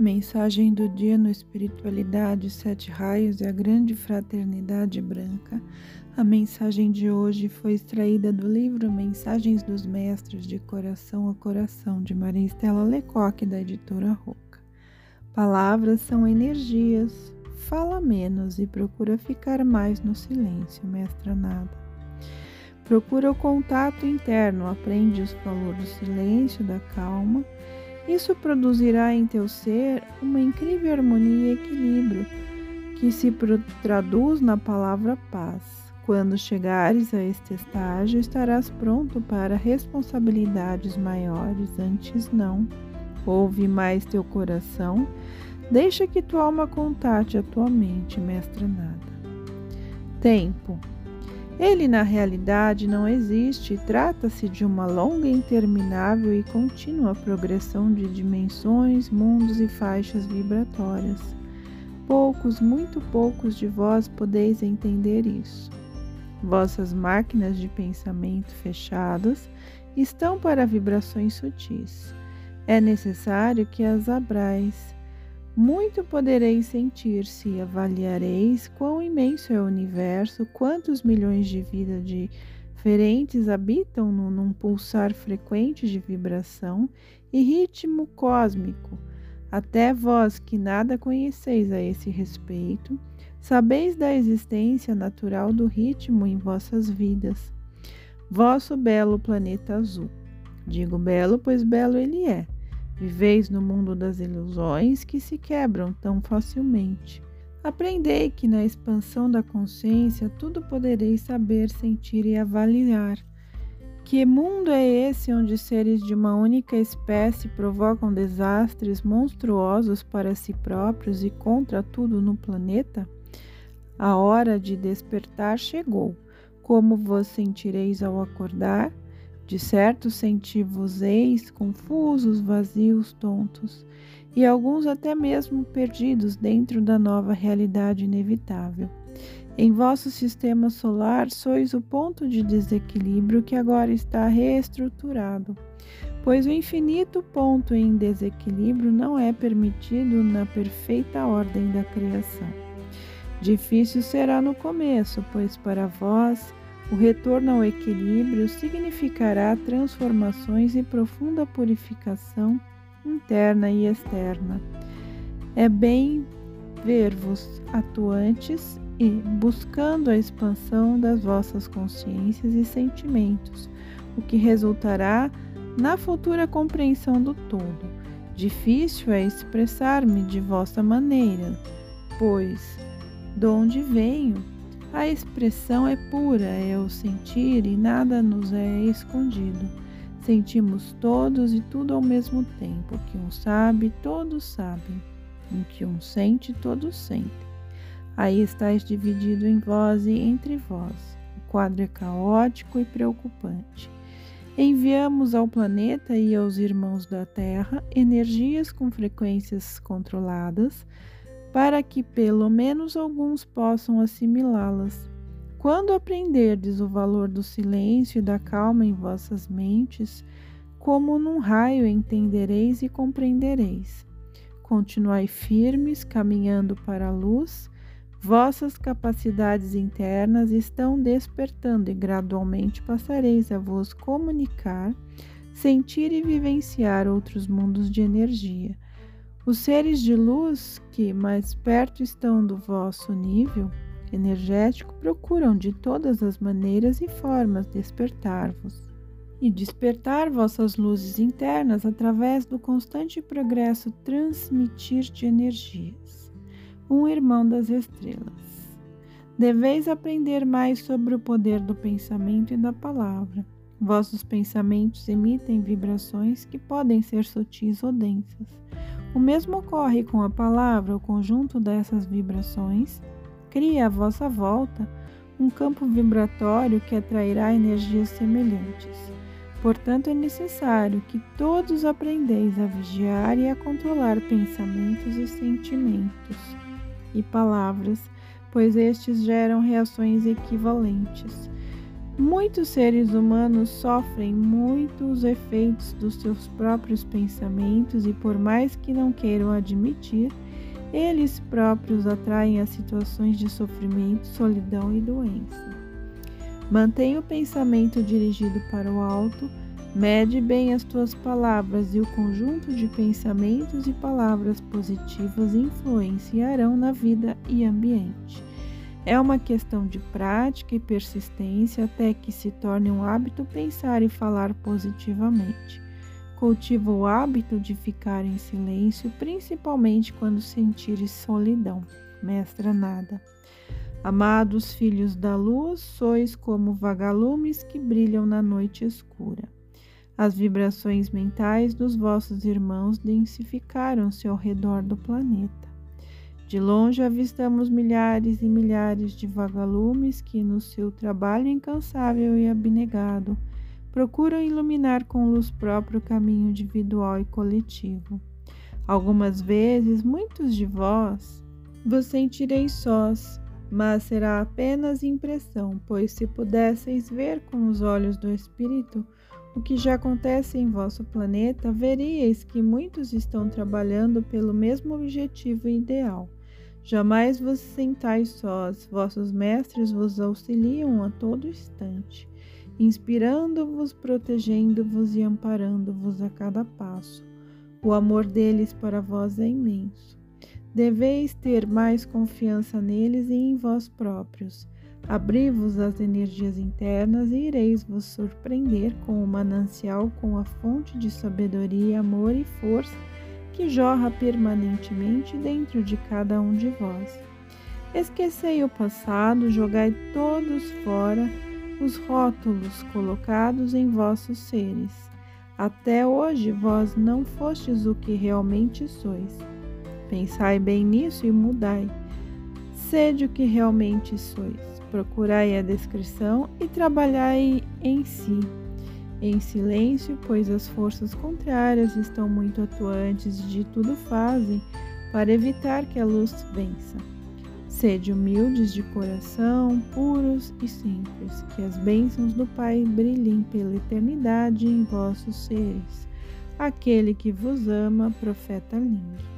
Mensagem do dia no Espiritualidade, Sete Raios e a Grande Fraternidade Branca. A mensagem de hoje foi extraída do livro Mensagens dos Mestres de Coração a Coração, de Maria Estela Lecoque, da editora Roca. Palavras são energias. Fala menos e procura ficar mais no silêncio, mestra nada. Procura o contato interno, aprende os valores do silêncio, da calma isso produzirá em teu ser uma incrível harmonia e equilíbrio que se traduz na palavra paz. Quando chegares a este estágio, estarás pronto para responsabilidades maiores. Antes, não. Ouve mais teu coração. Deixa que tua alma contate a tua mente, mestre nada. Tempo. Ele na realidade não existe, trata-se de uma longa, interminável e contínua progressão de dimensões, mundos e faixas vibratórias. Poucos, muito poucos de vós podeis entender isso. Vossas máquinas de pensamento fechadas estão para vibrações sutis. É necessário que as abrais muito podereis sentir se avaliareis quão imenso é o universo, quantos milhões de vidas diferentes habitam num pulsar frequente de vibração e ritmo cósmico. Até vós que nada conheceis a esse respeito, sabeis da existência natural do ritmo em vossas vidas. Vosso belo planeta azul. Digo belo, pois belo ele é Viveis no mundo das ilusões que se quebram tão facilmente. Aprendei que na expansão da consciência tudo podereis saber, sentir e avaliar. Que mundo é esse onde seres de uma única espécie provocam desastres monstruosos para si próprios e contra tudo no planeta? A hora de despertar chegou. Como vos sentireis ao acordar? De certo senti-vos-eis confusos, vazios, tontos, e alguns até mesmo perdidos dentro da nova realidade inevitável. Em vosso sistema solar sois o ponto de desequilíbrio que agora está reestruturado, pois o infinito ponto em desequilíbrio não é permitido na perfeita ordem da criação. Difícil será no começo, pois para vós o retorno ao equilíbrio significará transformações e profunda purificação interna e externa. É bem ver-vos atuantes e buscando a expansão das vossas consciências e sentimentos, o que resultará na futura compreensão do todo. Difícil é expressar-me de vossa maneira, pois, de onde venho, a expressão é pura, é o sentir e nada nos é escondido. Sentimos todos e tudo ao mesmo tempo. O que um sabe, todos sabem. O que um sente, todos sentem. Aí estáis dividido em vós e entre vós. O quadro é caótico e preocupante. Enviamos ao planeta e aos irmãos da Terra energias com frequências controladas para que pelo menos alguns possam assimilá-las. Quando aprenderdes o valor do silêncio e da calma em vossas mentes, como num raio entendereis e compreendereis. Continuai firmes, caminhando para a luz. Vossas capacidades internas estão despertando e gradualmente passareis a vos comunicar, sentir e vivenciar outros mundos de energia os seres de luz que mais perto estão do vosso nível energético procuram de todas as maneiras e formas despertar-vos e despertar vossas luzes internas através do constante progresso transmitir de energias. Um irmão das estrelas. Deveis aprender mais sobre o poder do pensamento e da palavra. Vossos pensamentos emitem vibrações que podem ser sutis ou densas o mesmo ocorre com a palavra, o conjunto dessas vibrações cria à vossa volta um campo vibratório que atrairá energias semelhantes. Portanto, é necessário que todos aprendeis a vigiar e a controlar pensamentos e sentimentos e palavras, pois estes geram reações equivalentes. Muitos seres humanos sofrem muitos efeitos dos seus próprios pensamentos e, por mais que não queiram admitir, eles próprios atraem as situações de sofrimento, solidão e doença. Mantenha o pensamento dirigido para o alto, mede bem as tuas palavras e o conjunto de pensamentos e palavras positivas influenciarão na vida e ambiente. É uma questão de prática e persistência até que se torne um hábito pensar e falar positivamente. Cultiva o hábito de ficar em silêncio, principalmente quando sentires solidão. Mestra nada. Amados filhos da luz, sois como vagalumes que brilham na noite escura. As vibrações mentais dos vossos irmãos densificaram-se ao redor do planeta. De longe avistamos milhares e milhares de vagalumes que, no seu trabalho incansável e abnegado, procuram iluminar com luz própria o caminho individual e coletivo. Algumas vezes, muitos de vós vos sentireis sós, mas será apenas impressão, pois se pudesseis ver com os olhos do Espírito o que já acontece em vosso planeta, veríeis que muitos estão trabalhando pelo mesmo objetivo ideal. Jamais vos sentais sós, vossos mestres vos auxiliam a todo instante, inspirando-vos, protegendo-vos e amparando-vos a cada passo. O amor deles para vós é imenso. Deveis ter mais confiança neles e em vós próprios. Abri-vos às energias internas e ireis vos surpreender com o manancial, com a fonte de sabedoria, amor e força que jorra permanentemente dentro de cada um de vós. Esquecei o passado, jogai todos fora os rótulos colocados em vossos seres. Até hoje vós não fostes o que realmente sois. Pensai bem nisso e mudai. Sede o que realmente sois. Procurai a descrição e trabalhai em si em silêncio, pois as forças contrárias estão muito atuantes e de tudo fazem para evitar que a luz vença. Sede humildes de coração, puros e simples, que as bênçãos do Pai brilhem pela eternidade em vossos seres. Aquele que vos ama, profeta Ling.